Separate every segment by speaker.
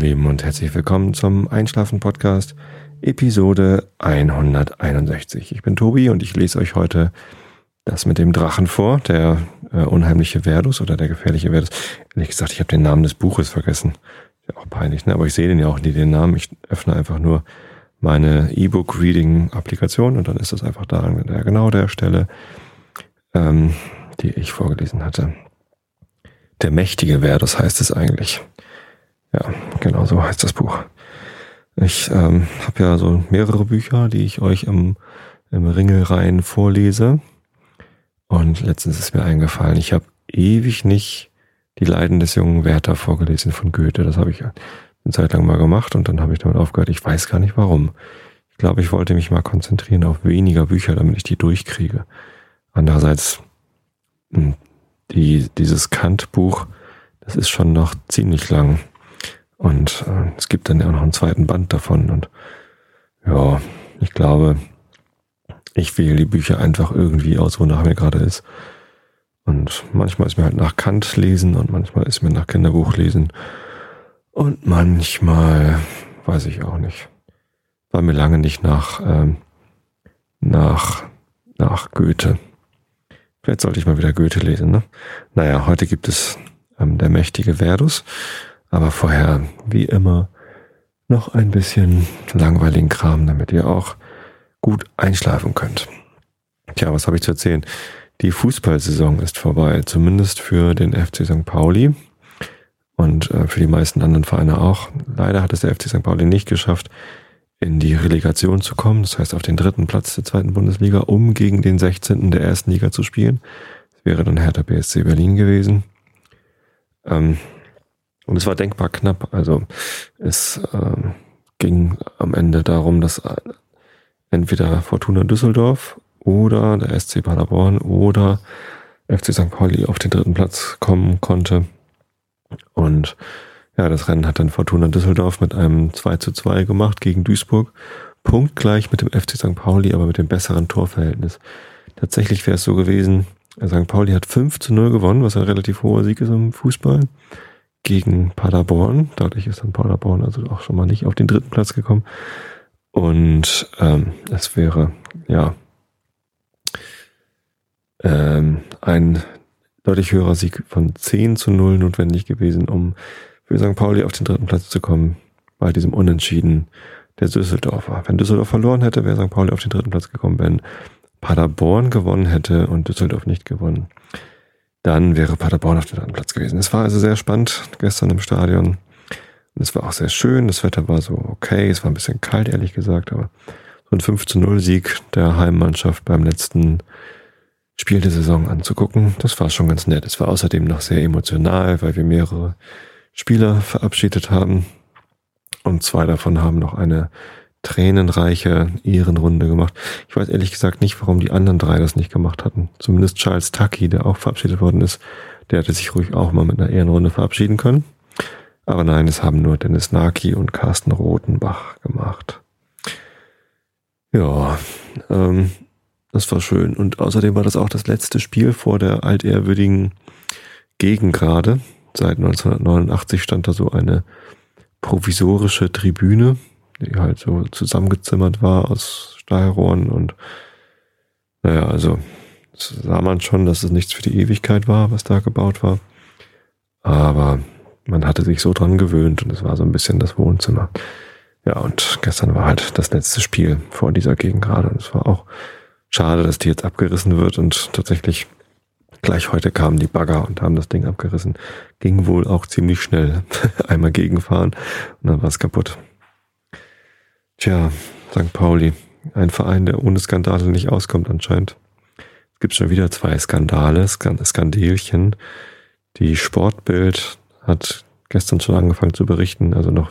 Speaker 1: ihr Lieben, und herzlich willkommen zum Einschlafen-Podcast, Episode 161. Ich bin Tobi und ich lese euch heute das mit dem Drachen vor, der äh, unheimliche Verdus oder der gefährliche Verdus. Ehrlich gesagt, ich habe den Namen des Buches vergessen. Ist ja auch peinlich, ne? aber ich sehe den ja auch nie, den Namen. Ich öffne einfach nur meine E-Book-Reading-Applikation und dann ist das einfach da an der genau der Stelle, ähm, die ich vorgelesen hatte. Der mächtige Verdus heißt es eigentlich. Ja, genau so heißt das Buch. Ich ähm, habe ja so mehrere Bücher, die ich euch im, im Ringelreihen vorlese. Und letztens ist mir eingefallen, ich habe ewig nicht die Leiden des jungen Werther vorgelesen von Goethe. Das habe ich eine Zeit lang mal gemacht und dann habe ich damit aufgehört. Ich weiß gar nicht warum. Ich glaube, ich wollte mich mal konzentrieren auf weniger Bücher, damit ich die durchkriege. Andererseits, hm, die, dieses Kant-Buch, das ist schon noch ziemlich lang. Und äh, es gibt dann ja auch noch einen zweiten Band davon. Und ja, ich glaube, ich wähle die Bücher einfach irgendwie aus, wonach mir gerade ist. Und manchmal ist mir halt nach Kant lesen und manchmal ist mir nach Kinderbuch lesen. Und manchmal weiß ich auch nicht. War mir lange nicht nach, ähm, nach, nach Goethe. Vielleicht sollte ich mal wieder Goethe lesen, ne? Naja, heute gibt es ähm, der mächtige Verdus. Aber vorher, wie immer, noch ein bisschen langweiligen Kram, damit ihr auch gut einschlafen könnt. Tja, was habe ich zu erzählen? Die Fußballsaison ist vorbei, zumindest für den FC St. Pauli und äh, für die meisten anderen Vereine auch. Leider hat es der FC St. Pauli nicht geschafft, in die Relegation zu kommen, das heißt auf den dritten Platz der zweiten Bundesliga, um gegen den 16. der ersten Liga zu spielen. Das wäre dann Hertha BSC Berlin gewesen. Ähm, und es war denkbar knapp. Also es äh, ging am Ende darum, dass entweder Fortuna Düsseldorf oder der SC Paderborn oder FC St. Pauli auf den dritten Platz kommen konnte. Und ja, das Rennen hat dann Fortuna Düsseldorf mit einem 2 zu 2 gemacht gegen Duisburg. Punktgleich mit dem FC St. Pauli, aber mit dem besseren Torverhältnis. Tatsächlich wäre es so gewesen, St. Pauli hat 5 zu 0 gewonnen, was ein relativ hoher Sieg ist im Fußball gegen Paderborn. Dadurch ist dann Paderborn also auch schon mal nicht auf den dritten Platz gekommen. Und ähm, es wäre ja ähm, ein deutlich höherer Sieg von 10 zu 0 notwendig gewesen, um für St. Pauli auf den dritten Platz zu kommen bei diesem Unentschieden der Düsseldorfer. Wenn Düsseldorf verloren hätte, wäre St. Pauli auf den dritten Platz gekommen, wenn Paderborn gewonnen hätte und Düsseldorf nicht gewonnen dann wäre Paderborn auf dem dritten Platz gewesen. Es war also sehr spannend gestern im Stadion. Und es war auch sehr schön. Das Wetter war so okay. Es war ein bisschen kalt, ehrlich gesagt, aber so ein 5 zu 0 Sieg der Heimmannschaft beim letzten Spiel der Saison anzugucken, das war schon ganz nett. Es war außerdem noch sehr emotional, weil wir mehrere Spieler verabschiedet haben. Und zwei davon haben noch eine tränenreiche Ehrenrunde gemacht. Ich weiß ehrlich gesagt nicht, warum die anderen drei das nicht gemacht hatten. Zumindest Charles Tucky, der auch verabschiedet worden ist, der hätte sich ruhig auch mal mit einer Ehrenrunde verabschieden können. Aber nein, es haben nur Dennis Naki und Carsten Rotenbach gemacht. Ja, ähm, das war schön. Und außerdem war das auch das letzte Spiel vor der altehrwürdigen Gegengrade. Seit 1989 stand da so eine provisorische Tribüne die halt so zusammengezimmert war aus Stahlrohren und naja, also sah man schon, dass es nichts für die Ewigkeit war, was da gebaut war. Aber man hatte sich so dran gewöhnt und es war so ein bisschen das Wohnzimmer. Ja, und gestern war halt das letzte Spiel vor dieser Gegend gerade und es war auch schade, dass die jetzt abgerissen wird und tatsächlich gleich heute kamen die Bagger und haben das Ding abgerissen. Ging wohl auch ziemlich schnell. Einmal gegenfahren und dann war es kaputt. Tja, St. Pauli. Ein Verein, der ohne Skandale nicht auskommt anscheinend. Es gibt schon wieder zwei Skandale, Skandelchen. Die Sportbild hat gestern schon angefangen zu berichten, also noch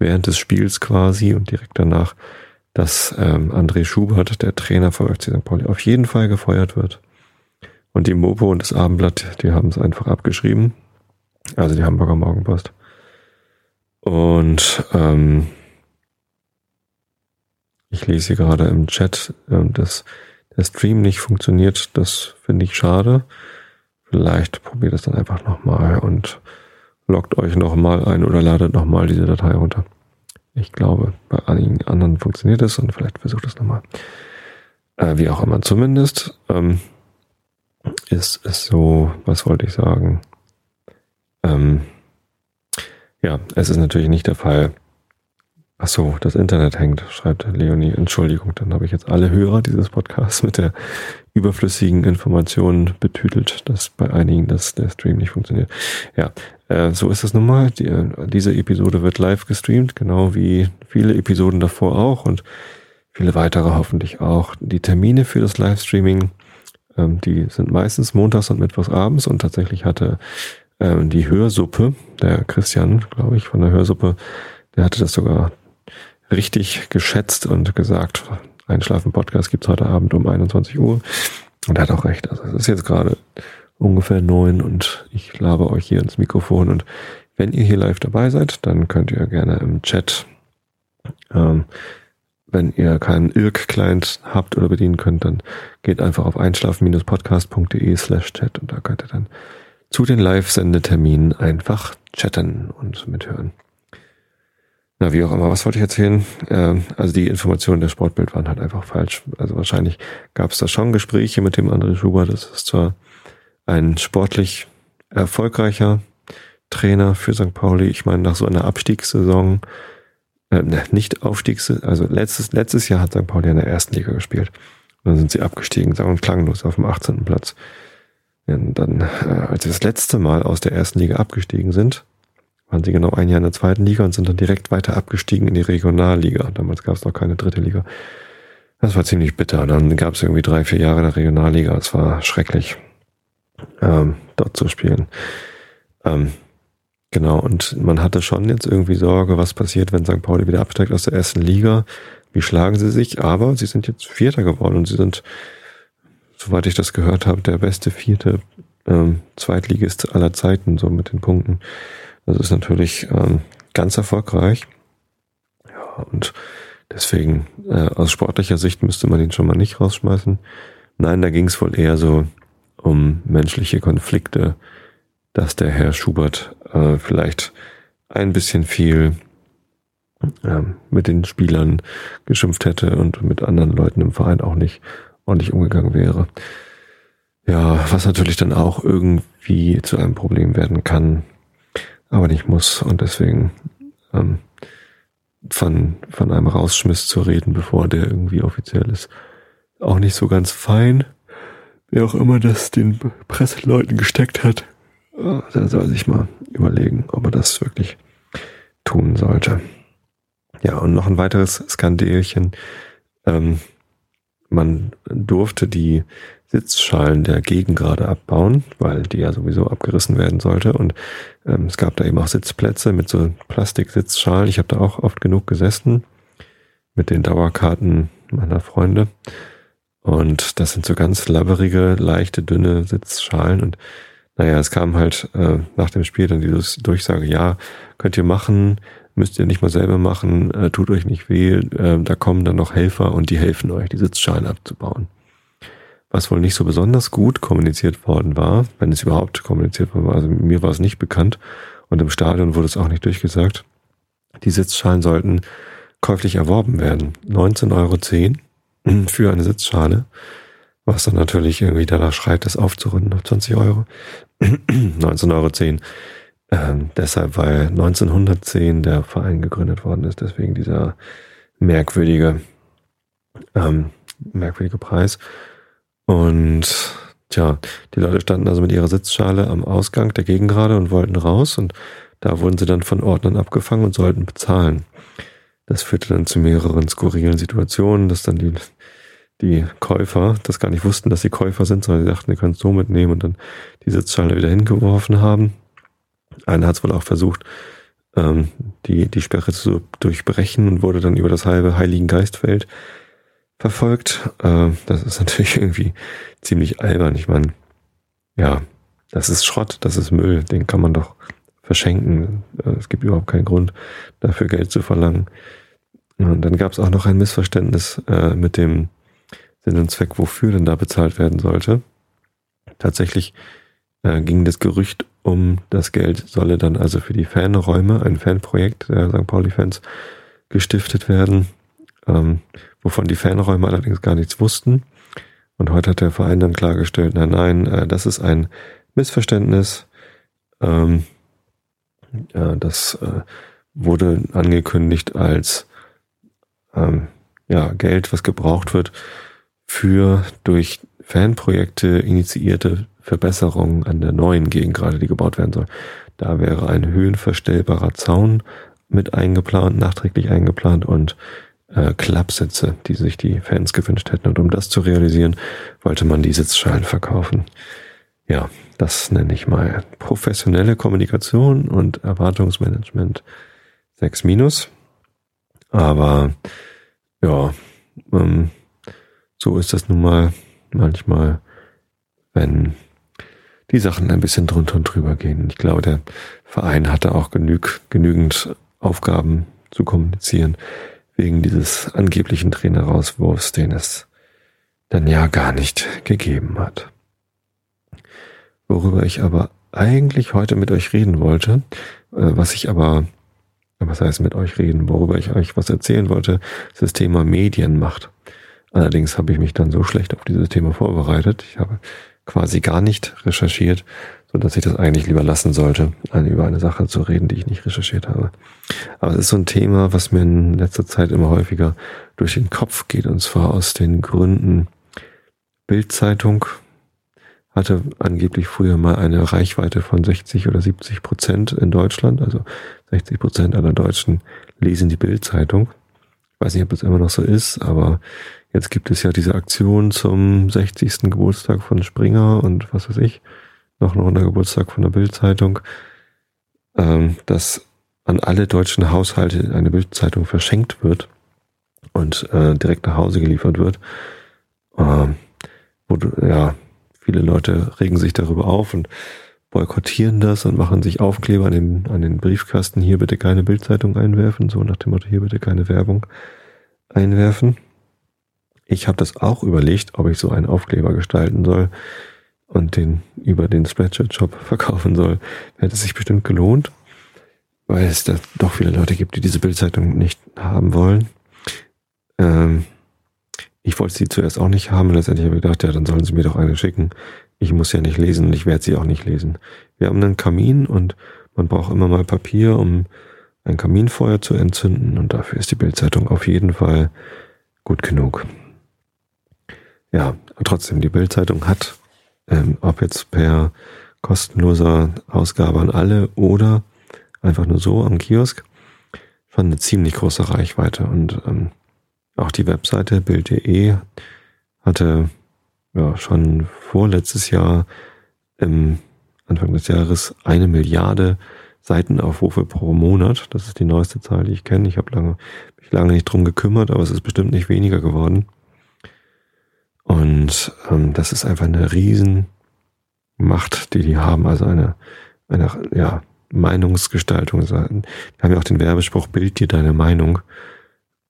Speaker 1: während des Spiels quasi und direkt danach, dass ähm, André Schubert, der Trainer vom FC St. Pauli, auf jeden Fall gefeuert wird. Und die Mopo und das Abendblatt, die haben es einfach abgeschrieben. Also die Hamburger Morgenpost. Und ähm, ich lese gerade im Chat, ähm, dass der Stream nicht funktioniert. Das finde ich schade. Vielleicht probiert es dann einfach nochmal und loggt euch nochmal ein oder ladet nochmal diese Datei runter. Ich glaube, bei einigen anderen funktioniert es und vielleicht versucht es nochmal. Äh, wie auch immer, zumindest ähm, ist es so, was wollte ich sagen? Ähm, ja, es ist natürlich nicht der Fall. Ach so, das Internet hängt, schreibt Leonie. Entschuldigung, dann habe ich jetzt alle Hörer dieses Podcasts mit der überflüssigen Information betütelt, dass bei einigen das, der Stream nicht funktioniert. Ja, äh, so ist es nun mal. Die, diese Episode wird live gestreamt, genau wie viele Episoden davor auch und viele weitere hoffentlich auch. Die Termine für das Livestreaming, ähm, die sind meistens montags und mittwochs abends und tatsächlich hatte ähm, die Hörsuppe, der Christian, glaube ich, von der Hörsuppe, der hatte das sogar richtig geschätzt und gesagt, Einschlafen-Podcast gibt's heute Abend um 21 Uhr. Und er hat auch recht. Also es ist jetzt gerade ungefähr neun und ich labe euch hier ins Mikrofon. Und wenn ihr hier live dabei seid, dann könnt ihr gerne im Chat ähm, wenn ihr keinen IRC-Client habt oder bedienen könnt, dann geht einfach auf einschlafen-podcast.de slash chat und da könnt ihr dann zu den Live-Sendeterminen einfach chatten und mithören. Na, wie auch immer, was wollte ich erzählen? Ähm, also die Informationen der Sportbild waren halt einfach falsch. Also wahrscheinlich gab es da schon Gespräche mit dem André Schubert. Das ist zwar ein sportlich erfolgreicher Trainer für St. Pauli. Ich meine, nach so einer Abstiegssaison äh, ne, nicht Aufstiegs, also letztes, letztes Jahr hat St. Pauli in der ersten Liga gespielt. Und dann sind sie abgestiegen, sagen und klanglos auf dem 18. Platz. Und dann, äh, als sie das letzte Mal aus der ersten Liga abgestiegen sind, waren sie genau ein Jahr in der zweiten Liga und sind dann direkt weiter abgestiegen in die Regionalliga. Damals gab es noch keine dritte Liga. Das war ziemlich bitter. Dann gab es irgendwie drei, vier Jahre in der Regionalliga. Es war schrecklich, ähm, dort zu spielen. Ähm, Genau, und man hatte schon jetzt irgendwie Sorge, was passiert, wenn St. Pauli wieder absteigt aus der ersten Liga. Wie schlagen sie sich? Aber sie sind jetzt Vierter geworden und sie sind, soweit ich das gehört habe, der beste vierte ähm, Zweitligist aller Zeiten, so mit den Punkten. Das ist natürlich ähm, ganz erfolgreich. Ja, und deswegen, äh, aus sportlicher Sicht müsste man ihn schon mal nicht rausschmeißen. Nein, da ging es wohl eher so um menschliche Konflikte, dass der Herr Schubert äh, vielleicht ein bisschen viel äh, mit den Spielern geschimpft hätte und mit anderen Leuten im Verein auch nicht ordentlich umgegangen wäre. Ja, was natürlich dann auch irgendwie zu einem Problem werden kann, aber nicht muss. Und deswegen ähm, von, von einem Rausschmiss zu reden, bevor der irgendwie offiziell ist, auch nicht so ganz fein. Wer auch immer das den Presseleuten gesteckt hat, der soll sich mal überlegen, ob er das wirklich tun sollte. Ja, und noch ein weiteres Skandelchen. Ähm, man durfte die Sitzschalen der Gegengrade abbauen, weil die ja sowieso abgerissen werden sollte. Und ähm, es gab da eben auch Sitzplätze mit so Plastiksitzschalen. Ich habe da auch oft genug gesessen mit den Dauerkarten meiner Freunde. Und das sind so ganz labberige, leichte, dünne Sitzschalen. Und naja, es kam halt äh, nach dem Spiel dann dieses Durchsage, ja, könnt ihr machen, müsst ihr nicht mal selber machen, äh, tut euch nicht weh, äh, da kommen dann noch Helfer und die helfen euch, die Sitzschalen abzubauen. Was wohl nicht so besonders gut kommuniziert worden war, wenn es überhaupt kommuniziert worden war, also mir war es nicht bekannt und im Stadion wurde es auch nicht durchgesagt, die Sitzschalen sollten käuflich erworben werden. 19,10 Euro für eine Sitzschale. Was dann natürlich irgendwie danach schreit, das aufzurunden auf 20 Euro. 19,10 Euro. Ähm, deshalb, weil 1910 der Verein gegründet worden ist, deswegen dieser merkwürdige, ähm, merkwürdige Preis. Und tja, die Leute standen also mit ihrer Sitzschale am Ausgang der Gegengrade und wollten raus und da wurden sie dann von Ordnern abgefangen und sollten bezahlen. Das führte dann zu mehreren skurrilen Situationen, dass dann die die Käufer das gar nicht wussten, dass sie Käufer sind, sondern sie dachten, sie können es so mitnehmen und dann die Sitzschale wieder hingeworfen haben. Einer hat es wohl auch versucht, ähm, die, die Sperre zu durchbrechen und wurde dann über das halbe Heiligen Geistfeld verfolgt. Äh, das ist natürlich irgendwie ziemlich albern. Ich meine, ja, das ist Schrott, das ist Müll, den kann man doch verschenken. Äh, es gibt überhaupt keinen Grund, dafür Geld zu verlangen. Und dann gab es auch noch ein Missverständnis äh, mit dem Sinn und Zweck, wofür denn da bezahlt werden sollte. Tatsächlich äh, ging das Gerücht um das Geld solle dann also für die Fanräume, ein Fanprojekt der St. Pauli-Fans, gestiftet werden, ähm, wovon die Fanräume allerdings gar nichts wussten. Und heute hat der Verein dann klargestellt, nein, nein, äh, das ist ein Missverständnis. Ähm, äh, das äh, wurde angekündigt als ähm, ja, Geld, was gebraucht wird für durch Fanprojekte initiierte Verbesserungen an der neuen Gegend gerade, die gebaut werden soll. Da wäre ein höhenverstellbarer Zaun mit eingeplant, nachträglich eingeplant und äh, Klappsitze, die sich die Fans gewünscht hätten. Und um das zu realisieren, wollte man die Sitzschalen verkaufen. Ja, das nenne ich mal professionelle Kommunikation und Erwartungsmanagement 6 minus. Aber ja, ähm, so ist das nun mal manchmal, wenn die Sachen ein bisschen drunter und drüber gehen. Ich glaube, der Verein hatte auch genüg, genügend Aufgaben zu kommunizieren wegen dieses angeblichen Trainerauswurfs, den es dann ja gar nicht gegeben hat. Worüber ich aber eigentlich heute mit euch reden wollte, äh, was ich aber, was heißt mit euch reden, worüber ich euch was erzählen wollte, ist das Thema Medienmacht. Allerdings habe ich mich dann so schlecht auf dieses Thema vorbereitet. Ich habe quasi gar nicht recherchiert, so dass ich das eigentlich lieber lassen sollte, über eine Sache zu reden, die ich nicht recherchiert habe. Aber es ist so ein Thema, was mir in letzter Zeit immer häufiger durch den Kopf geht, und zwar aus den Gründen Bildzeitung hatte angeblich früher mal eine Reichweite von 60 oder 70 Prozent in Deutschland, also 60 Prozent aller Deutschen lesen die Bildzeitung. Ich weiß nicht, ob das immer noch so ist, aber Jetzt gibt es ja diese Aktion zum 60. Geburtstag von Springer und was weiß ich, noch ein runder Geburtstag von der Bildzeitung, ähm, dass an alle deutschen Haushalte eine Bildzeitung verschenkt wird und äh, direkt nach Hause geliefert wird. Ähm, wo ja, viele Leute regen sich darüber auf und boykottieren das und machen sich Aufkleber an den, an den Briefkasten, hier bitte keine Bildzeitung einwerfen, so nach dem Motto, hier bitte keine Werbung einwerfen. Ich habe das auch überlegt, ob ich so einen Aufkleber gestalten soll und den über den Spreadshirt-Shop verkaufen soll. Hätte sich bestimmt gelohnt, weil es da doch viele Leute gibt, die diese Bildzeitung nicht haben wollen. Ähm, ich wollte sie zuerst auch nicht haben. Letztendlich habe ich gedacht, ja, dann sollen sie mir doch eine schicken. Ich muss ja nicht lesen und ich werde sie auch nicht lesen. Wir haben einen Kamin und man braucht immer mal Papier, um ein Kaminfeuer zu entzünden und dafür ist die Bildzeitung auf jeden Fall gut genug. Ja, trotzdem, die Bildzeitung hat, ähm, ob jetzt per kostenloser Ausgabe an alle oder einfach nur so am Kiosk, fand eine ziemlich große Reichweite. Und ähm, auch die Webseite bild.de hatte ja schon vorletztes Jahr im Anfang des Jahres eine Milliarde Seitenaufrufe pro Monat. Das ist die neueste Zahl, die ich kenne. Ich habe lange, mich lange nicht drum gekümmert, aber es ist bestimmt nicht weniger geworden. Und ähm, das ist einfach eine Riesenmacht, die die haben. Also eine, eine ja, Meinungsgestaltung. Die haben ja auch den Werbespruch, bild dir deine Meinung.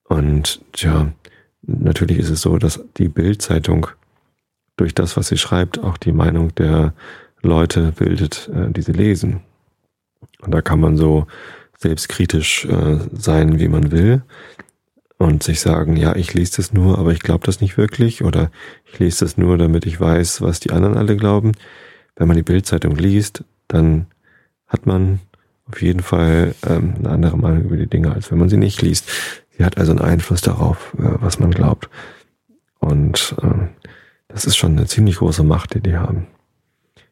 Speaker 1: Und ja, natürlich ist es so, dass die Bildzeitung durch das, was sie schreibt, auch die Meinung der Leute bildet, äh, die sie lesen. Und da kann man so selbstkritisch äh, sein, wie man will und sich sagen, ja, ich lese das nur, aber ich glaube das nicht wirklich oder ich lese das nur, damit ich weiß, was die anderen alle glauben. Wenn man die Bildzeitung liest, dann hat man auf jeden Fall ähm, eine andere Meinung über die Dinge, als wenn man sie nicht liest. Sie hat also einen Einfluss darauf, äh, was man glaubt. Und ähm, das ist schon eine ziemlich große Macht, die die haben.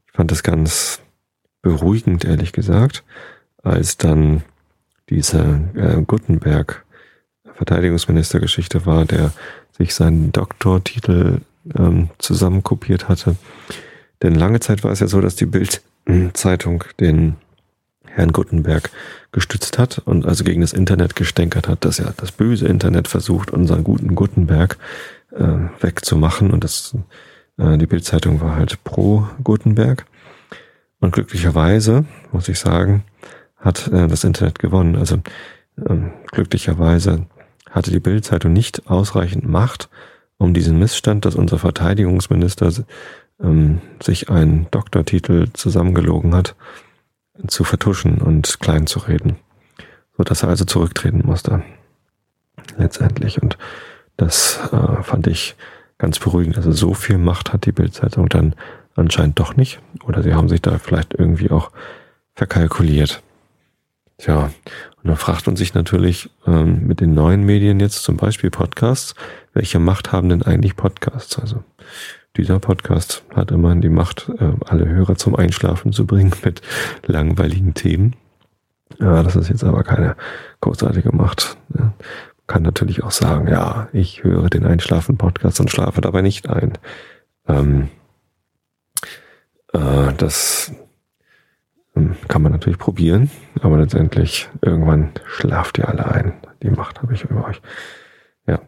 Speaker 1: Ich fand das ganz beruhigend, ehrlich gesagt, als dann diese äh, Gutenberg Verteidigungsministergeschichte war, der sich seinen Doktortitel ähm, zusammenkopiert hatte. Denn lange Zeit war es ja so, dass die Bild-Zeitung den Herrn Gutenberg gestützt hat und also gegen das Internet gestänkert hat, dass ja das böse Internet versucht, unseren guten Gutenberg äh, wegzumachen. Und das, äh, die Bildzeitung war halt pro Gutenberg. Und glücklicherweise, muss ich sagen, hat äh, das Internet gewonnen. Also ähm, glücklicherweise hatte die Bildzeitung nicht ausreichend Macht, um diesen Missstand, dass unser Verteidigungsminister ähm, sich einen Doktortitel zusammengelogen hat, zu vertuschen und klein zu reden. So dass er also zurücktreten musste. Letztendlich. Und das äh, fand ich ganz beruhigend. Also so viel Macht hat die Bildzeitung dann anscheinend doch nicht. Oder sie haben sich da vielleicht irgendwie auch verkalkuliert. Tja, und dann fragt man sich natürlich ähm, mit den neuen Medien jetzt zum Beispiel Podcasts, welche Macht haben denn eigentlich Podcasts? Also dieser Podcast hat immerhin die Macht, äh, alle Hörer zum Einschlafen zu bringen mit langweiligen Themen. Ja, das ist jetzt aber keine großartige Macht. Man kann natürlich auch sagen, ja, ich höre den Einschlafen-Podcast und schlafe dabei nicht ein. Ähm, äh, das kann man natürlich probieren, aber letztendlich irgendwann schlaft ihr alle ein. Die Macht habe ich über euch. Ja.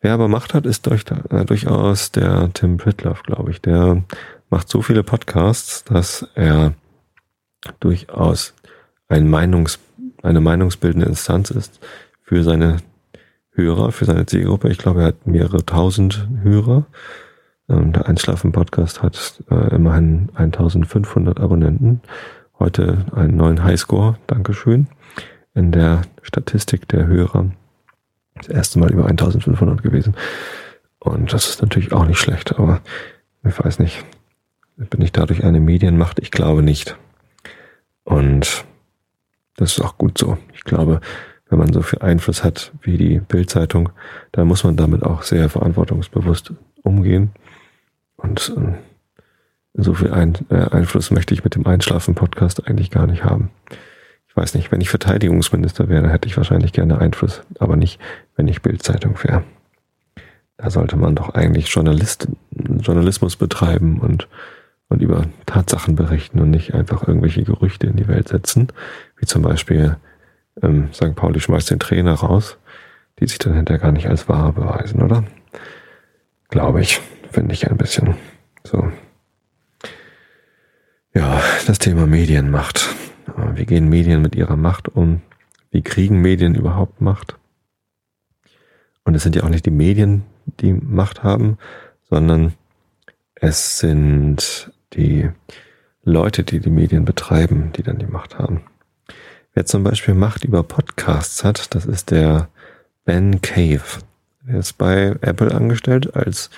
Speaker 1: Wer aber Macht hat, ist durch, äh, durchaus der Tim Pritloff, glaube ich. Der macht so viele Podcasts, dass er durchaus ein Meinungs, eine meinungsbildende Instanz ist für seine Hörer, für seine Zielgruppe. Ich glaube, er hat mehrere tausend Hörer. Ähm, der Einschlafen-Podcast hat äh, immerhin 1500 Abonnenten. Heute einen neuen Highscore, Dankeschön, in der Statistik der Hörer. Das erste Mal über 1500 gewesen. Und das ist natürlich auch nicht schlecht, aber ich weiß nicht. Bin ich dadurch eine Medienmacht? Ich glaube nicht. Und das ist auch gut so. Ich glaube, wenn man so viel Einfluss hat wie die Bildzeitung, dann muss man damit auch sehr verantwortungsbewusst umgehen. Und äh, so viel Ein äh, Einfluss möchte ich mit dem Einschlafen-Podcast eigentlich gar nicht haben. Ich weiß nicht, wenn ich Verteidigungsminister wäre, hätte ich wahrscheinlich gerne Einfluss, aber nicht, wenn ich Bildzeitung wäre. Da sollte man doch eigentlich Journalist, Journalismus betreiben und und über Tatsachen berichten und nicht einfach irgendwelche Gerüchte in die Welt setzen, wie zum Beispiel ähm, St. Pauli schmeißt den Trainer raus, die sich dann hinterher gar nicht als wahr beweisen, oder? Glaube ich, finde ich ein bisschen so. Ja, das Thema Medienmacht. Wie gehen Medien mit ihrer Macht um? Wie kriegen Medien überhaupt Macht? Und es sind ja auch nicht die Medien, die Macht haben, sondern es sind die Leute, die die Medien betreiben, die dann die Macht haben. Wer zum Beispiel Macht über Podcasts hat, das ist der Ben Cave. Er ist bei Apple angestellt als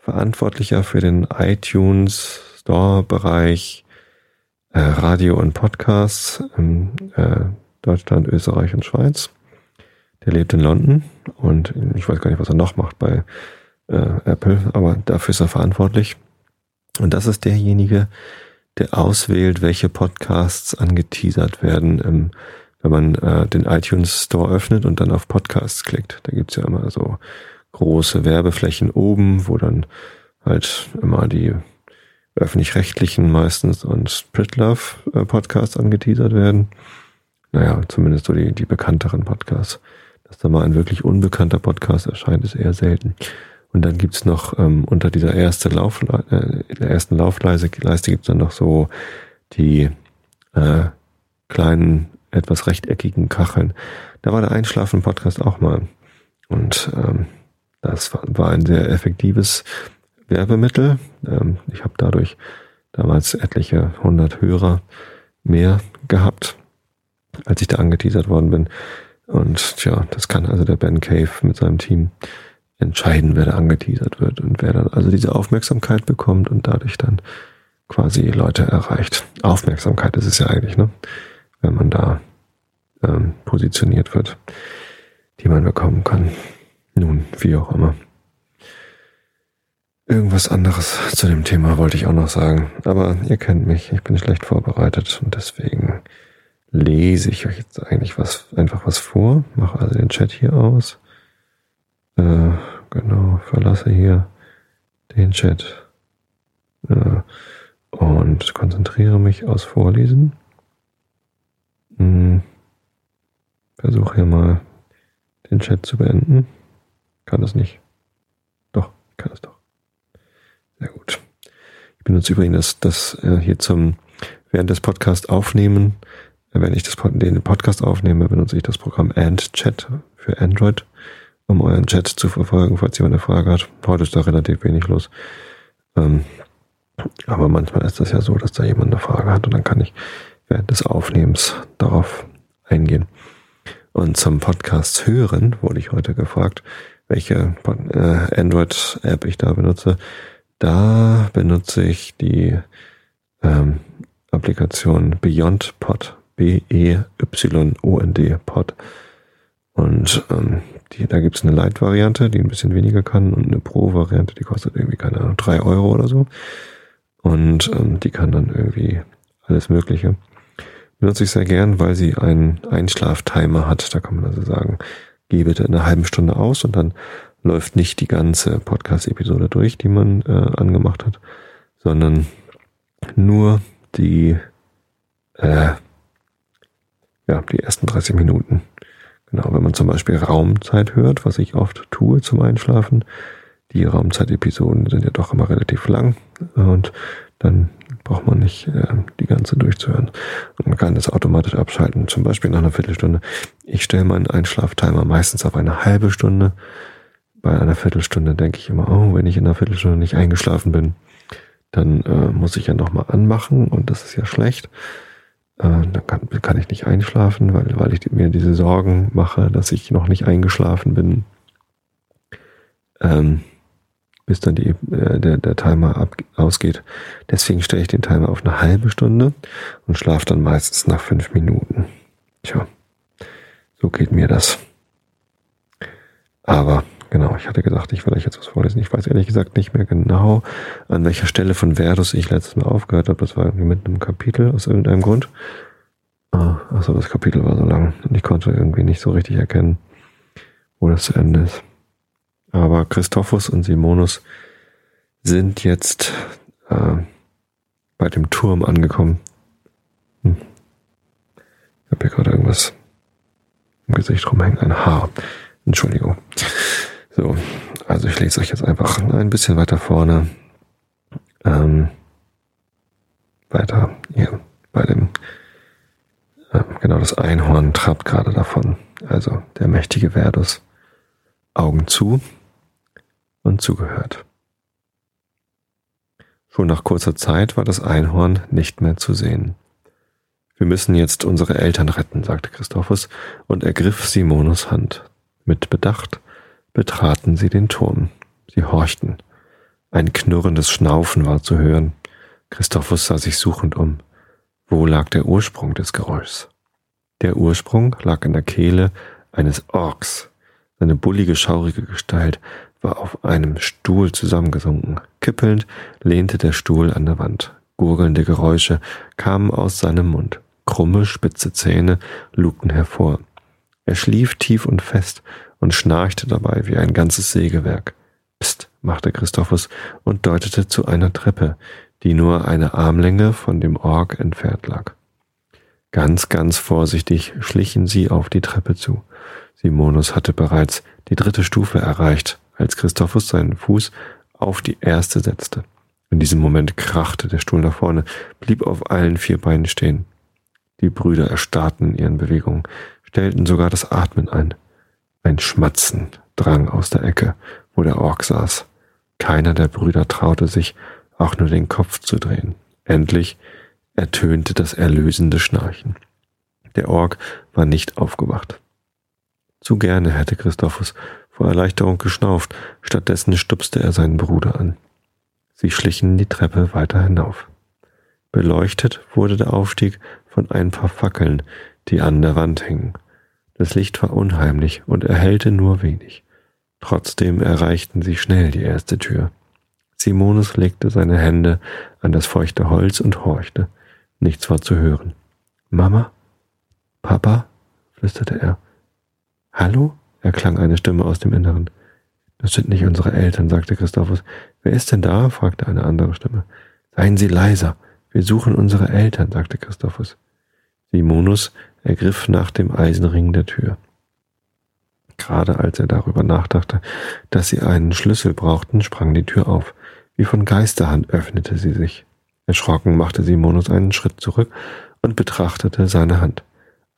Speaker 1: Verantwortlicher für den iTunes Store Bereich äh, Radio und Podcasts in äh, Deutschland, Österreich und Schweiz. Der lebt in London und ich weiß gar nicht, was er noch macht bei äh, Apple, aber dafür ist er verantwortlich. Und das ist derjenige, der auswählt, welche Podcasts angeteasert werden, ähm, wenn man äh, den iTunes Store öffnet und dann auf Podcasts klickt. Da gibt's ja immer so große Werbeflächen oben, wo dann halt immer die öffentlich-rechtlichen meistens und Pritlove äh, Podcasts angeteasert werden. Naja, zumindest so die, die bekannteren Podcasts. Dass da mal ein wirklich unbekannter Podcast erscheint, ist eher selten. Und dann gibt's noch ähm, unter dieser erste Lauf, äh, der ersten Laufleiste Leiste gibt's dann noch so die äh, kleinen, etwas rechteckigen Kacheln. Da war der Einschlafen-Podcast auch mal. Und ähm, das war, war ein sehr effektives Werbemittel. Ähm, ich habe dadurch damals etliche hundert Hörer mehr gehabt, als ich da angeteasert worden bin. Und tja, das kann also der Ben Cave mit seinem Team entscheiden, wer da angeteasert wird und wer dann also diese Aufmerksamkeit bekommt und dadurch dann quasi Leute erreicht. Aufmerksamkeit ist es ja eigentlich, ne? Wenn man da ähm, positioniert wird, die man bekommen kann. Nun, wie auch immer. Irgendwas anderes zu dem Thema wollte ich auch noch sagen. Aber ihr kennt mich, ich bin schlecht vorbereitet und deswegen lese ich euch jetzt eigentlich was, einfach was vor. Mache also den Chat hier aus. Äh, genau, verlasse hier den Chat äh, und konzentriere mich aus Vorlesen. Hm. Versuche hier mal den Chat zu beenden. Kann das nicht. Doch, kann es doch. Sehr gut. Ich benutze übrigens das, äh, hier zum während des Podcasts aufnehmen. Wenn ich das, den Podcast aufnehme, benutze ich das Programm AndChat für Android um euren Chat zu verfolgen, falls jemand eine Frage hat. Heute ist da relativ wenig los. Ähm, aber manchmal ist das ja so, dass da jemand eine Frage hat und dann kann ich während des Aufnehmens darauf eingehen. Und zum Podcast hören wurde ich heute gefragt, welche äh, Android-App ich da benutze. Da benutze ich die ähm, Applikation BeyondPod, B-E-Y-O-N-D Pod. Und ähm, die, da gibt's eine Light-Variante, die ein bisschen weniger kann und eine Pro-Variante, die kostet irgendwie, keine Ahnung, drei Euro oder so. Und ähm, die kann dann irgendwie alles Mögliche. Benutze ich sehr gern, weil sie einen Einschlaftimer hat. Da kann man also sagen, geh bitte in einer halben Stunde aus und dann läuft nicht die ganze Podcast-Episode durch, die man äh, angemacht hat, sondern nur die, äh, ja, die ersten 30 Minuten. Genau, wenn man zum Beispiel Raumzeit hört, was ich oft tue zum Einschlafen, die Raumzeit-Episoden sind ja doch immer relativ lang und dann braucht man nicht äh, die ganze durchzuhören. Und man kann das automatisch abschalten, zum Beispiel nach einer Viertelstunde. Ich stelle meinen Einschlaftimer meistens auf eine halbe Stunde. Bei einer Viertelstunde denke ich immer, oh, wenn ich in einer Viertelstunde nicht eingeschlafen bin, dann äh, muss ich ja nochmal anmachen und das ist ja schlecht. Äh, dann kann, kann ich nicht einschlafen, weil, weil ich mir diese Sorgen mache, dass ich noch nicht eingeschlafen bin. Ähm, bis dann die, äh, der, der Timer ab, ausgeht. Deswegen stelle ich den Timer auf eine halbe Stunde und schlafe dann meistens nach fünf Minuten. Tja, so geht mir das. Aber genau, ich hatte gesagt, ich will euch jetzt was vorlesen. Ich weiß ehrlich gesagt nicht mehr genau, an welcher Stelle von Verdus ich letztes Mal aufgehört habe. Das war irgendwie mit einem Kapitel aus irgendeinem Grund. Ah, also das Kapitel war so lang und ich konnte irgendwie nicht so richtig erkennen, wo das zu Ende ist. Aber Christophus und Simonus sind jetzt äh, bei dem Turm angekommen. Hm. Ich habe hier gerade irgendwas im Gesicht rumhängen, ein Haar. Entschuldigung. So, also ich lese euch jetzt einfach ein bisschen weiter vorne. Ähm, weiter hier bei dem, äh, genau das Einhorn trabt gerade davon. Also der mächtige Verdus. Augen zu, und zugehört. Schon nach kurzer Zeit war das Einhorn nicht mehr zu sehen. Wir müssen jetzt unsere Eltern retten, sagte Christophus und ergriff Simonus Hand. Mit Bedacht betraten sie den Turm. Sie horchten. Ein knurrendes Schnaufen war zu hören. Christophus sah sich suchend um. Wo lag der Ursprung des Geräuschs? Der Ursprung lag in der Kehle eines Orks. Seine bullige, schaurige Gestalt war auf einem Stuhl zusammengesunken. Kippelnd lehnte der Stuhl an der Wand. Gurgelnde Geräusche kamen aus seinem Mund. Krumme, spitze Zähne lugten hervor. Er schlief tief und fest und schnarchte dabei wie ein ganzes Sägewerk. Psst, machte Christophus und deutete zu einer Treppe, die nur eine Armlänge von dem Org entfernt lag. Ganz, ganz vorsichtig schlichen sie auf die Treppe zu. Simonus hatte bereits die dritte Stufe erreicht als Christophus seinen Fuß auf die erste setzte. In diesem Moment krachte der Stuhl nach vorne, blieb auf allen vier Beinen stehen. Die Brüder erstarrten in ihren Bewegungen, stellten sogar das Atmen ein. Ein Schmatzen drang aus der Ecke, wo der Ork saß. Keiner der Brüder traute sich, auch nur den Kopf zu drehen. Endlich ertönte das erlösende Schnarchen. Der Ork war nicht aufgewacht. Zu gerne hätte Christophus vor Erleichterung geschnauft, stattdessen stupste er seinen Bruder an. Sie schlichen die Treppe weiter hinauf. Beleuchtet wurde der Aufstieg von ein paar Fackeln, die an der Wand hingen. Das Licht war unheimlich und erhellte nur wenig. Trotzdem erreichten sie schnell die erste Tür. Simonus legte seine Hände an das feuchte Holz und horchte. Nichts war zu hören. Mama? Papa? flüsterte er. Hallo? erklang eine Stimme aus dem Inneren. Das sind nicht unsere Eltern, sagte Christophus. Wer ist denn da? fragte eine andere Stimme. Seien Sie leiser. Wir suchen unsere Eltern, sagte Christophus. Simonus ergriff nach dem Eisenring der Tür. Gerade als er darüber nachdachte, dass sie einen Schlüssel brauchten, sprang die Tür auf. Wie von Geisterhand öffnete sie sich. Erschrocken machte Simonus einen Schritt zurück und betrachtete seine Hand.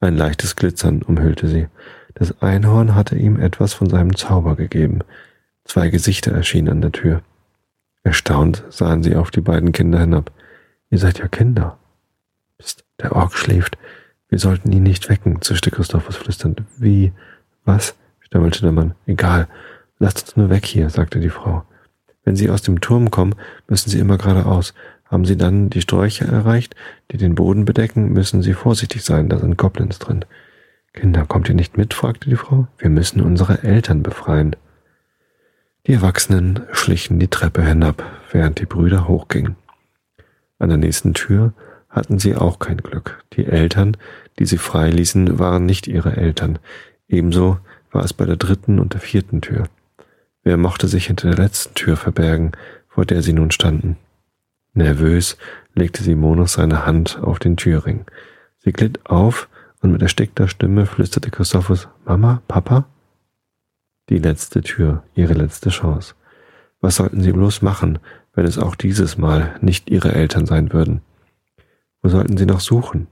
Speaker 1: Ein leichtes Glitzern umhüllte sie. Das Einhorn hatte ihm etwas von seinem Zauber gegeben. Zwei Gesichter erschienen an der Tür. Erstaunt sahen sie auf die beiden Kinder hinab. Ihr seid ja Kinder. Psst, Der Ork schläft. Wir sollten ihn nicht wecken, zischte Christophus flüsternd. Wie? Was? stammelte der Mann. Egal. Lasst uns nur weg hier, sagte die Frau. Wenn Sie aus dem Turm kommen, müssen Sie immer geradeaus. Haben Sie dann die Sträucher erreicht, die den Boden bedecken, müssen Sie vorsichtig sein, da sind Goblins drin. Kinder, kommt ihr nicht mit? fragte die Frau. Wir müssen unsere Eltern befreien. Die Erwachsenen schlichen die Treppe hinab, während die Brüder hochgingen. An der nächsten Tür hatten sie auch kein Glück. Die Eltern, die sie freiließen, waren nicht ihre Eltern. Ebenso war es bei der dritten und der vierten Tür. Wer mochte sich hinter der letzten Tür verbergen, vor der sie nun standen? Nervös legte Simonus seine Hand auf den Türring. Sie glitt auf und mit erstickter Stimme flüsterte Christophus, Mama, Papa? Die letzte Tür, ihre letzte Chance. Was sollten sie bloß machen, wenn es auch dieses Mal nicht ihre Eltern sein würden? Wo sollten sie noch suchen?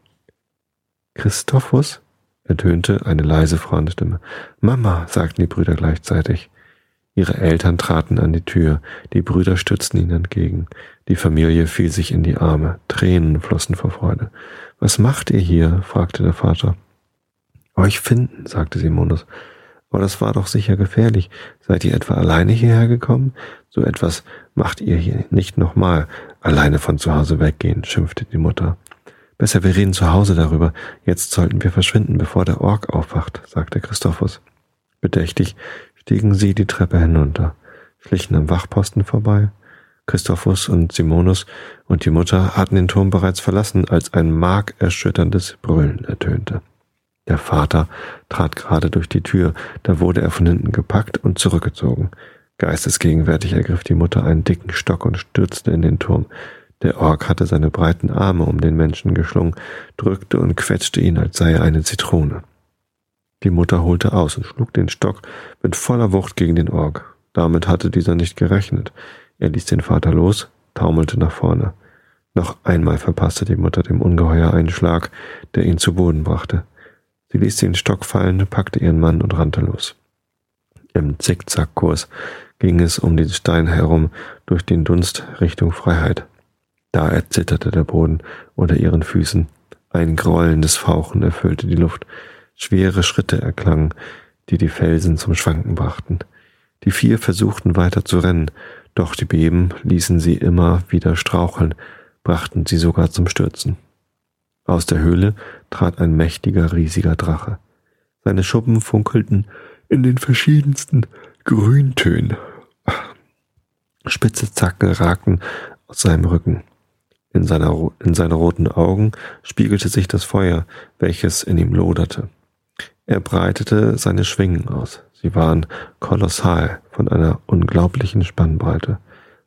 Speaker 1: Christophus? ertönte eine leise Frauenstimme. Mama, sagten die Brüder gleichzeitig. Ihre Eltern traten an die Tür, die Brüder stützten ihnen entgegen. Die Familie fiel sich in die Arme, Tränen flossen vor Freude. Was macht ihr hier? fragte der Vater. Euch finden, sagte Simonus. Aber das war doch sicher gefährlich. Seid ihr etwa alleine hierher gekommen? So etwas macht ihr hier nicht nochmal. Alleine von zu Hause weggehen, schimpfte die Mutter. Besser, wir reden zu Hause darüber. Jetzt sollten wir verschwinden, bevor der Ork aufwacht, sagte Christophus. Bedächtig stiegen sie die Treppe hinunter, schlichen am Wachposten vorbei. Christophus und Simonus und die Mutter hatten den Turm bereits verlassen, als ein markerschütterndes Brüllen ertönte. Der Vater trat gerade durch die Tür, da wurde er von hinten gepackt und zurückgezogen. Geistesgegenwärtig ergriff die Mutter einen dicken Stock und stürzte in den Turm. Der Ork hatte seine breiten Arme um den Menschen geschlungen, drückte und quetschte ihn, als sei er eine Zitrone. Die Mutter holte aus und schlug den Stock mit voller Wucht gegen den Ork. Damit hatte dieser nicht gerechnet. Er ließ den Vater los, taumelte nach vorne. Noch einmal verpasste die Mutter dem Ungeheuer einen Schlag, der ihn zu Boden brachte. Sie ließ den Stock fallen, packte ihren Mann und rannte los. Im Zickzackkurs ging es um den Stein herum durch den Dunst Richtung Freiheit. Da erzitterte der Boden unter ihren Füßen. Ein grollendes Fauchen erfüllte die Luft. Schwere Schritte erklangen, die die Felsen zum Schwanken brachten. Die vier versuchten weiter zu rennen, doch die Beben ließen sie immer wieder straucheln, brachten sie sogar zum Stürzen. Aus der Höhle trat ein mächtiger, riesiger Drache. Seine Schuppen funkelten in den verschiedensten Grüntönen. Spitze Zacken ragten aus seinem Rücken. In, seiner, in seine roten Augen spiegelte sich das Feuer, welches in ihm loderte. Er breitete seine Schwingen aus. Sie waren kolossal von einer unglaublichen Spannbreite.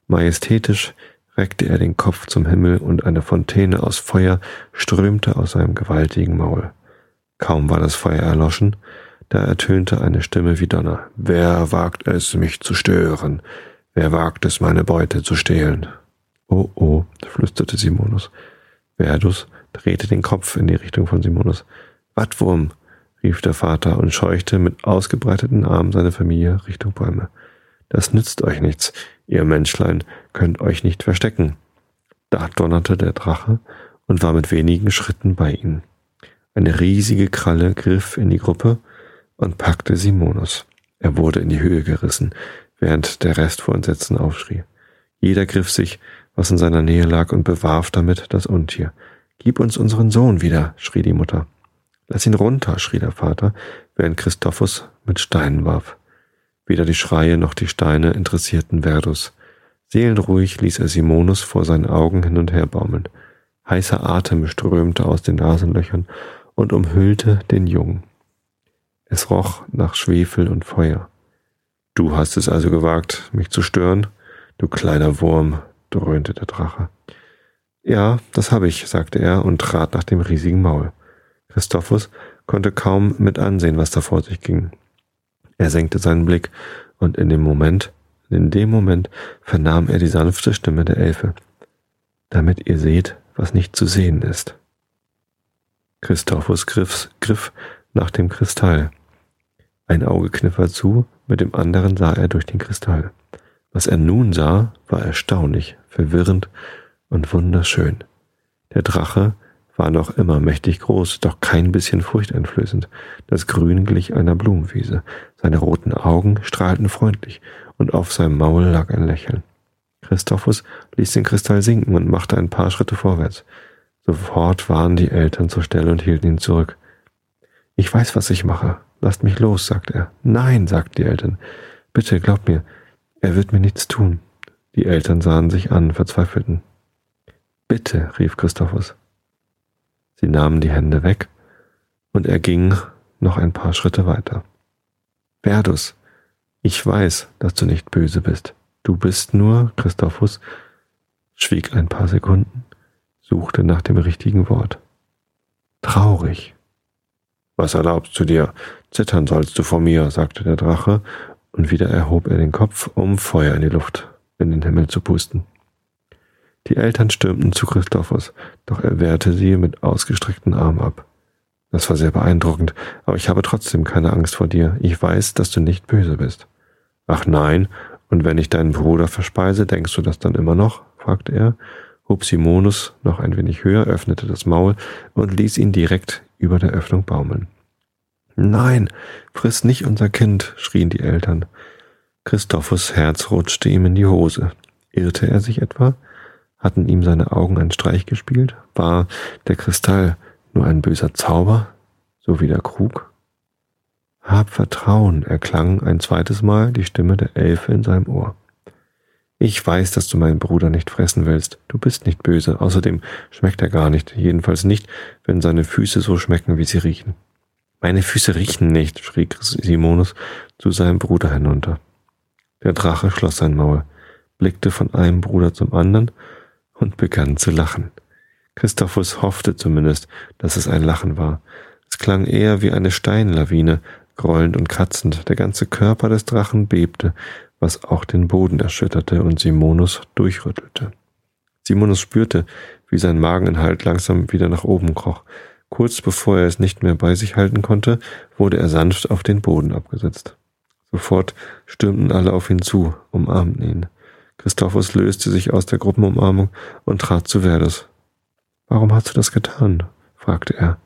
Speaker 1: Majestätisch reckte er den Kopf zum Himmel und eine Fontäne aus Feuer strömte aus seinem gewaltigen Maul. Kaum war das Feuer erloschen, da ertönte eine Stimme wie Donner. Wer wagt es, mich zu stören? Wer wagt es, meine Beute zu stehlen? Oh, oh, flüsterte Simonus. Verdus drehte den Kopf in die Richtung von Simonus. Wattwurm, rief der Vater und scheuchte mit ausgebreiteten Armen seine Familie Richtung Bäume. Das nützt euch nichts, ihr Menschlein könnt euch nicht verstecken. Da donnerte der Drache und war mit wenigen Schritten bei ihnen. Eine riesige Kralle griff in die Gruppe und packte Simonus. Er wurde in die Höhe gerissen, während der Rest vor Entsetzen aufschrie. Jeder griff sich, was in seiner Nähe lag, und bewarf damit das Untier. Gib uns unseren Sohn wieder, schrie die Mutter. Lass ihn runter, schrie der Vater, während Christophus mit Steinen warf. Weder die Schreie noch die Steine interessierten Verdus. Seelenruhig ließ er Simonus vor seinen Augen hin und her baumeln. Heißer Atem strömte aus den Nasenlöchern und umhüllte den Jungen. Es roch nach Schwefel und Feuer. Du hast es also gewagt, mich zu stören, du kleiner Wurm, dröhnte der Drache. Ja, das habe ich, sagte er und trat nach dem riesigen Maul. Christophus konnte kaum mit ansehen, was da vor sich ging. Er senkte seinen Blick, und in dem Moment, in dem Moment vernahm er die sanfte Stimme der Elfe. Damit ihr seht, was nicht zu sehen ist. Christophus griff, griff nach dem Kristall. Ein Auge kniff zu, mit dem anderen sah er durch den Kristall. Was er nun sah, war erstaunlich, verwirrend und wunderschön. Der Drache war noch immer mächtig groß, doch kein bisschen furchteinflößend. Das Grün glich einer Blumenwiese. Seine roten Augen strahlten freundlich und auf seinem Maul lag ein Lächeln. Christophus ließ den Kristall sinken und machte ein paar Schritte vorwärts. Sofort waren die Eltern zur Stelle und hielten ihn zurück. Ich weiß, was ich mache. Lasst mich los, sagte er. Nein, sagten die Eltern. Bitte, glaubt mir, er wird mir nichts tun. Die Eltern sahen sich an, verzweifelten. Bitte, rief Christophus. Sie nahmen die Hände weg, und er ging noch ein paar Schritte weiter. Verdus, ich weiß, dass du nicht böse bist. Du bist nur, Christophus, schwieg ein paar Sekunden, suchte nach dem richtigen Wort. Traurig. Was erlaubst du dir? Zittern sollst du vor mir, sagte der Drache, und wieder erhob er den Kopf, um Feuer in die Luft, in den Himmel zu pusten. Die Eltern stürmten zu Christophus, doch er wehrte sie mit ausgestreckten Armen ab. Das war sehr beeindruckend, aber ich habe trotzdem keine Angst vor dir. Ich weiß, dass du nicht böse bist. Ach nein, und wenn ich deinen Bruder verspeise, denkst du das dann immer noch? fragte er, hob Simonus noch ein wenig höher, öffnete das Maul und ließ ihn direkt über der Öffnung baumeln. Nein, friss nicht unser Kind, schrien die Eltern. Christophus Herz rutschte ihm in die Hose. Irrte er sich etwa? Hatten ihm seine Augen einen Streich gespielt? War der Kristall nur ein böser Zauber, so wie der Krug? Hab Vertrauen, erklang ein zweites Mal die Stimme der Elfe in seinem Ohr. Ich weiß, dass du meinen Bruder nicht fressen willst. Du bist nicht böse. Außerdem schmeckt er gar nicht. Jedenfalls nicht, wenn seine Füße so schmecken, wie sie riechen. Meine Füße riechen nicht, schrie Simonus zu seinem Bruder hinunter. Der Drache schloss sein Maul, blickte von einem Bruder zum anderen und begann zu lachen. Christophus hoffte zumindest, dass es ein Lachen war. Es klang eher wie eine Steinlawine, grollend und kratzend. Der ganze Körper des Drachen bebte, was auch den Boden erschütterte und Simonus durchrüttelte. Simonus spürte, wie sein Mageninhalt langsam wieder nach oben kroch. Kurz bevor er es nicht mehr bei sich halten konnte, wurde er sanft auf den Boden abgesetzt. Sofort stürmten alle auf ihn zu, umarmten ihn. Christophus löste sich aus der Gruppenumarmung und trat zu Verdus. Warum hast du das getan? fragte er.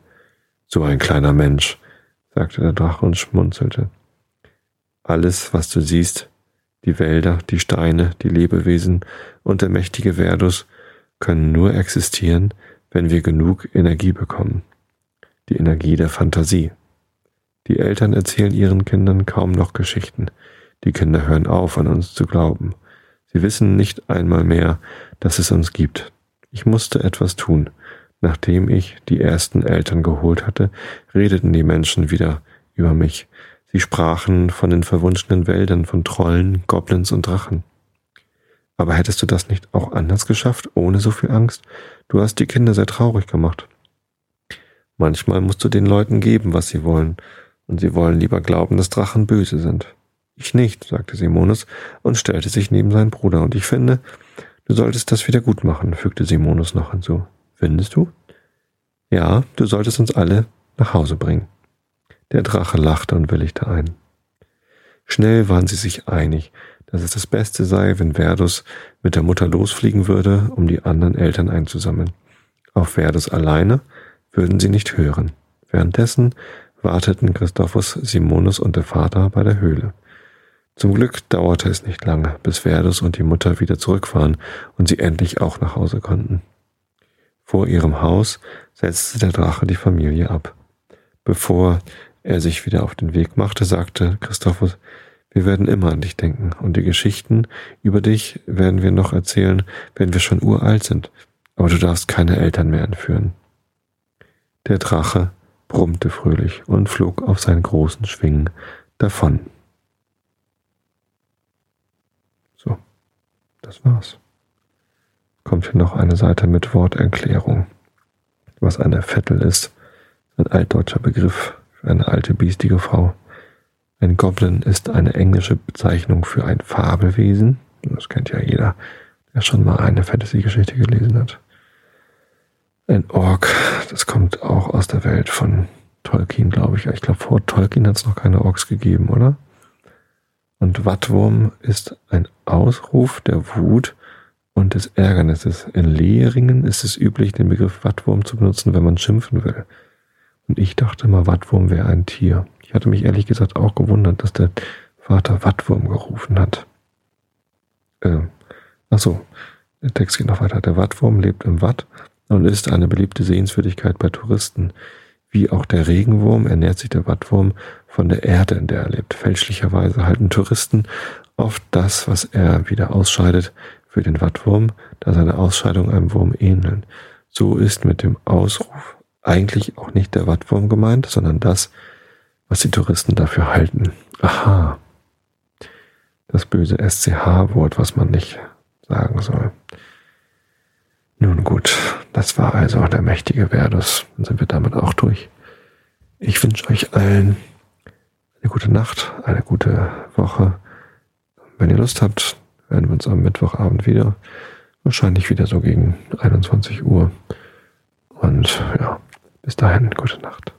Speaker 1: So ein kleiner Mensch, sagte der Drache und schmunzelte. Alles, was du siehst, die Wälder, die Steine, die Lebewesen und der mächtige Verdus können nur existieren, wenn wir genug Energie bekommen. Die Energie der Fantasie. Die Eltern erzählen ihren Kindern kaum noch Geschichten. Die Kinder hören auf, an uns zu glauben. Sie wissen nicht einmal mehr, dass es uns gibt. Ich musste etwas tun. Nachdem ich die ersten Eltern geholt hatte, redeten die Menschen wieder über mich. Sie sprachen von den verwunschenen Wäldern, von Trollen, Goblins und Drachen. Aber hättest du das nicht auch anders geschafft, ohne so viel Angst? Du hast die Kinder sehr traurig gemacht. Manchmal musst du den Leuten geben, was sie wollen, und sie wollen lieber glauben, dass Drachen böse sind. Ich nicht, sagte Simonus und stellte sich neben seinen Bruder. Und ich finde, du solltest das wieder gut machen, fügte Simonus noch hinzu. Findest du? Ja, du solltest uns alle nach Hause bringen. Der Drache lachte und willigte ein. Schnell waren sie sich einig, dass es das Beste sei, wenn Verdus mit der Mutter losfliegen würde, um die anderen Eltern einzusammeln. Auf Verdus alleine würden sie nicht hören. Währenddessen warteten Christophus, Simonus und der Vater bei der Höhle. Zum Glück dauerte es nicht lange, bis Verdus und die Mutter wieder zurück waren und sie endlich auch nach Hause konnten. Vor ihrem Haus setzte der Drache die Familie ab. Bevor er sich wieder auf den Weg machte, sagte Christophus, wir werden immer an dich denken und die Geschichten über dich werden wir noch erzählen, wenn wir schon uralt sind, aber du darfst keine Eltern mehr entführen. Der Drache brummte fröhlich und flog auf seinen großen Schwingen davon. Das war's. Kommt hier noch eine Seite mit Worterklärung. Was eine Vettel ist, ein altdeutscher Begriff eine alte biestige Frau. Ein Goblin ist eine englische Bezeichnung für ein Fabelwesen. Das kennt ja jeder, der schon mal eine Fantasy-Geschichte gelesen hat. Ein Ork, das kommt auch aus der Welt von Tolkien, glaube ich. Ich glaube, vor Tolkien hat es noch keine Orks gegeben, oder? Und Wattwurm ist ein Ausruf der Wut und des Ärgernisses. In Lehringen ist es üblich, den Begriff Wattwurm zu benutzen, wenn man schimpfen will. Und ich dachte immer, Wattwurm wäre ein Tier. Ich hatte mich ehrlich gesagt auch gewundert, dass der Vater Wattwurm gerufen hat. Äh, ach so, der Text geht noch weiter. Der Wattwurm lebt im Watt und ist eine beliebte Sehenswürdigkeit bei Touristen. Wie auch der Regenwurm ernährt sich der Wattwurm von der Erde, in der er lebt. Fälschlicherweise halten Touristen oft das, was er wieder ausscheidet, für den Wattwurm, da seine Ausscheidungen einem Wurm ähneln. So ist mit dem Ausruf eigentlich auch nicht der Wattwurm gemeint, sondern das, was die Touristen dafür halten. Aha. Das böse SCH-Wort, was man nicht sagen soll. Nun gut, das war also der mächtige Verdus. Dann sind wir damit auch durch. Ich wünsche euch allen eine gute Nacht, eine gute Woche. Wenn ihr Lust habt, werden wir uns am Mittwochabend wieder. Wahrscheinlich wieder so gegen 21 Uhr. Und ja, bis dahin, gute Nacht.